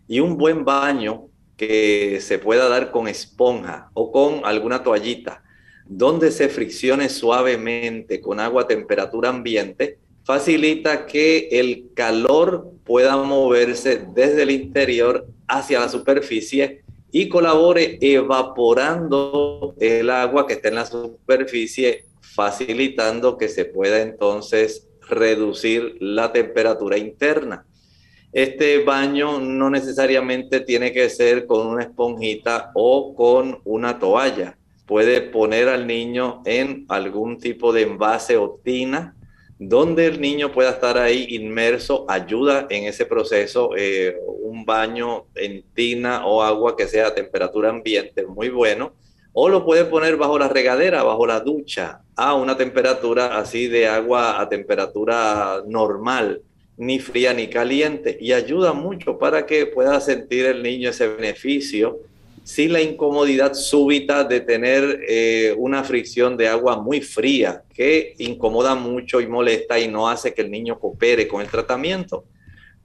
Y un buen baño que se pueda dar con esponja o con alguna toallita, donde se friccione suavemente con agua a temperatura ambiente, facilita que el calor pueda moverse desde el interior hacia la superficie y colabore evaporando el agua que está en la superficie facilitando que se pueda entonces reducir la temperatura interna. Este baño no necesariamente tiene que ser con una esponjita o con una toalla. Puede poner al niño en algún tipo de envase o tina donde el niño pueda estar ahí inmerso, ayuda en ese proceso, eh, un baño en tina o agua que sea a temperatura ambiente, muy bueno, o lo puede poner bajo la regadera, bajo la ducha, a una temperatura así de agua a temperatura normal, ni fría ni caliente, y ayuda mucho para que pueda sentir el niño ese beneficio sin la incomodidad súbita de tener eh, una fricción de agua muy fría que incomoda mucho y molesta y no hace que el niño coopere con el tratamiento.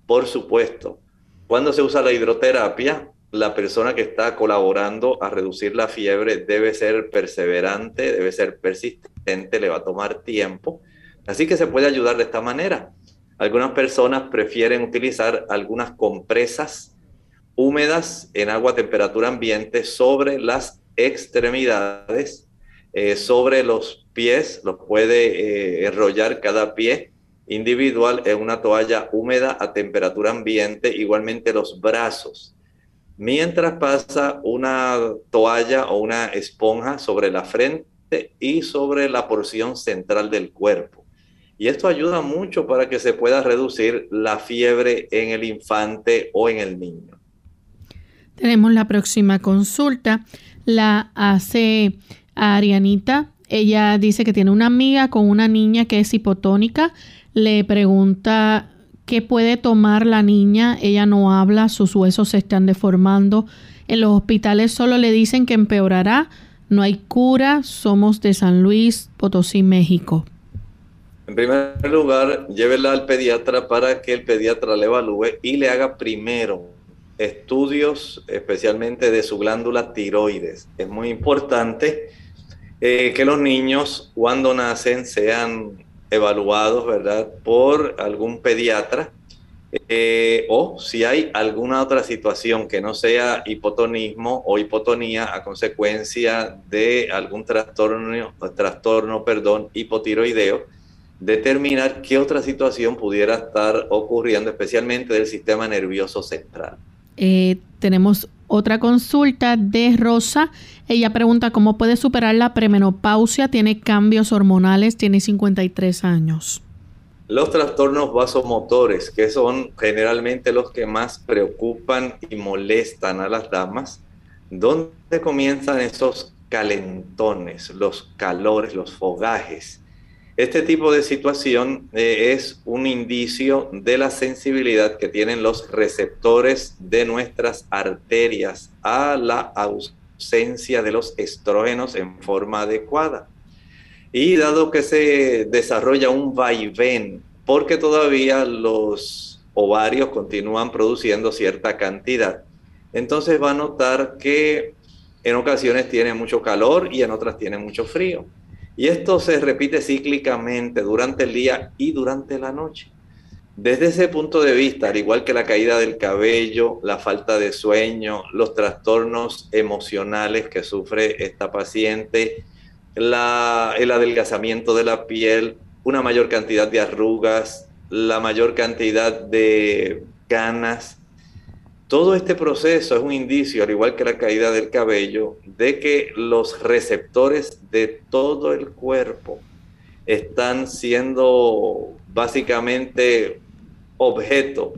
Por supuesto, cuando se usa la hidroterapia, la persona que está colaborando a reducir la fiebre debe ser perseverante, debe ser persistente, le va a tomar tiempo. Así que se puede ayudar de esta manera. Algunas personas prefieren utilizar algunas compresas húmedas en agua a temperatura ambiente sobre las extremidades, eh, sobre los pies, los puede eh, enrollar cada pie individual en una toalla húmeda a temperatura ambiente, igualmente los brazos. Mientras pasa una toalla o una esponja sobre la frente y sobre la porción central del cuerpo. Y esto ayuda mucho para que se pueda reducir la fiebre en el infante o en el niño. Tenemos la próxima consulta. La hace Arianita. Ella dice que tiene una amiga con una niña que es hipotónica. Le pregunta qué puede tomar la niña. Ella no habla, sus huesos se están deformando. En los hospitales solo le dicen que empeorará. No hay cura. Somos de San Luis, Potosí, México. En primer lugar, llévela al pediatra para que el pediatra le evalúe y le haga primero estudios especialmente de su glándula tiroides. Es muy importante eh, que los niños cuando nacen sean evaluados, ¿verdad?, por algún pediatra eh, o si hay alguna otra situación que no sea hipotonismo o hipotonía a consecuencia de algún trastorno, trastorno perdón, hipotiroideo, determinar qué otra situación pudiera estar ocurriendo, especialmente del sistema nervioso central. Eh, tenemos otra consulta de Rosa. Ella pregunta cómo puede superar la premenopausia, tiene cambios hormonales, tiene 53 años. Los trastornos vasomotores, que son generalmente los que más preocupan y molestan a las damas, ¿dónde comienzan esos calentones, los calores, los fogajes? Este tipo de situación eh, es un indicio de la sensibilidad que tienen los receptores de nuestras arterias a la ausencia de los estrógenos en forma adecuada. Y dado que se desarrolla un vaivén, porque todavía los ovarios continúan produciendo cierta cantidad, entonces va a notar que en ocasiones tiene mucho calor y en otras tiene mucho frío. Y esto se repite cíclicamente durante el día y durante la noche. Desde ese punto de vista, al igual que la caída del cabello, la falta de sueño, los trastornos emocionales que sufre esta paciente, el adelgazamiento de la piel, una mayor cantidad de arrugas, la mayor cantidad de ganas, todo este proceso es un indicio, al igual que la caída del cabello, de que los receptores de todo el cuerpo están siendo básicamente objeto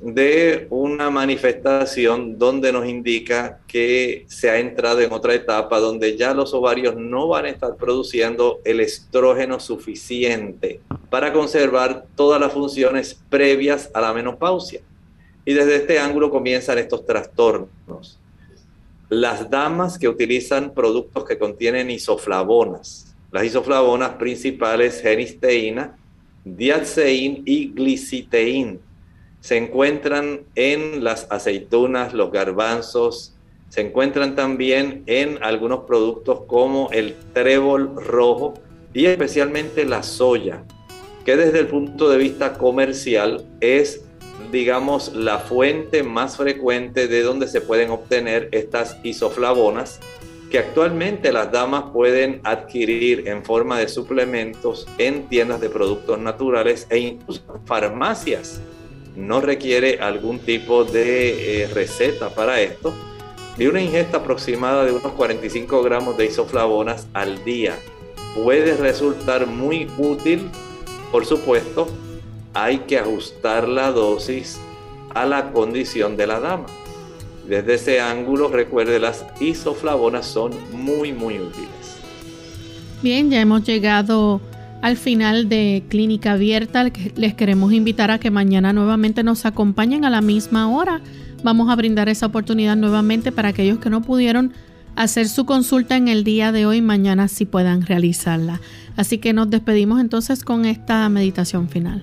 de una manifestación donde nos indica que se ha entrado en otra etapa donde ya los ovarios no van a estar produciendo el estrógeno suficiente para conservar todas las funciones previas a la menopausia. Y desde este ángulo comienzan estos trastornos. Las damas que utilizan productos que contienen isoflavonas, las isoflavonas principales, genisteína, diaceín y gliciteín, se encuentran en las aceitunas, los garbanzos, se encuentran también en algunos productos como el trébol rojo y especialmente la soya, que desde el punto de vista comercial es digamos, la fuente más frecuente de donde se pueden obtener estas isoflavonas que actualmente las damas pueden adquirir en forma de suplementos en tiendas de productos naturales e incluso farmacias. No requiere algún tipo de eh, receta para esto. Y una ingesta aproximada de unos 45 gramos de isoflavonas al día puede resultar muy útil. Por supuesto, hay que ajustar la dosis a la condición de la dama. Desde ese ángulo, recuerde, las isoflavonas son muy, muy útiles. Bien, ya hemos llegado al final de Clínica Abierta. Les queremos invitar a que mañana nuevamente nos acompañen a la misma hora. Vamos a brindar esa oportunidad nuevamente para aquellos que no pudieron hacer su consulta en el día de hoy, mañana sí puedan realizarla. Así que nos despedimos entonces con esta meditación final.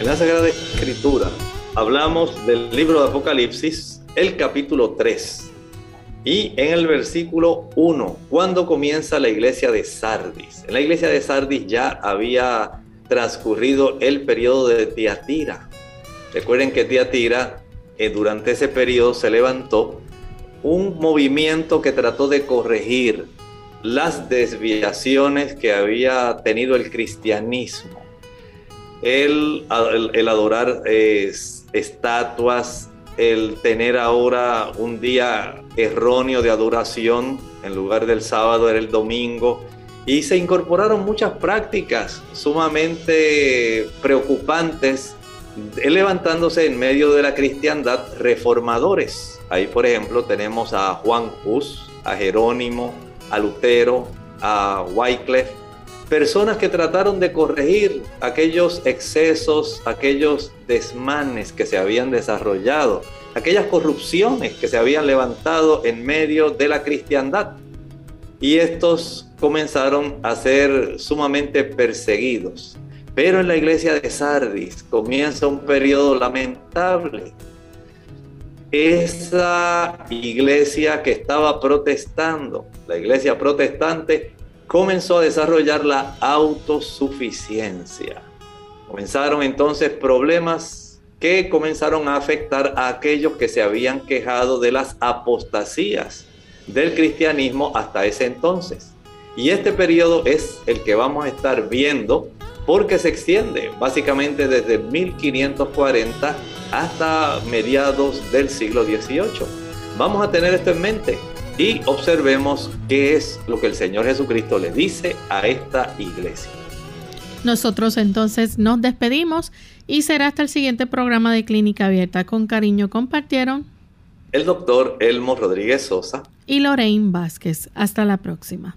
En la Sagrada Escritura hablamos del libro de Apocalipsis, el capítulo 3. Y en el versículo 1, cuando comienza la iglesia de Sardis. En la iglesia de Sardis ya había transcurrido el periodo de Tiatira. Recuerden que Tiatira eh, durante ese periodo se levantó un movimiento que trató de corregir las desviaciones que había tenido el cristianismo. El, adorar estatuas, el tener ahora un día erróneo de adoración, en lugar del sábado era el domingo, y se incorporaron muchas prácticas sumamente preocupantes, levantándose en medio de la cristiandad reformadores. Ahí, por ejemplo, tenemos a Juan Hus, a Jerónimo, a Lutero, a Wycliffe, personas que trataron de corregir aquellos excesos, aquellos desmanes que se habían desarrollado, aquellas corrupciones que se habían levantado en medio de la cristiandad. Y estos comenzaron a ser sumamente perseguidos. Pero en la iglesia de Sardis comienza un periodo lamentable esa iglesia que estaba protestando, la iglesia protestante, comenzó a desarrollar la autosuficiencia. Comenzaron entonces problemas que comenzaron a afectar a aquellos que se habían quejado de las apostasías del cristianismo hasta ese entonces. Y este periodo es el que vamos a estar viendo porque se extiende básicamente desde 1540 hasta mediados del siglo XVIII. Vamos a tener esto en mente y observemos qué es lo que el Señor Jesucristo le dice a esta iglesia. Nosotros entonces nos despedimos y será hasta el siguiente programa de Clínica Abierta. Con cariño compartieron el doctor Elmo Rodríguez Sosa y Lorraine Vázquez. Hasta la próxima.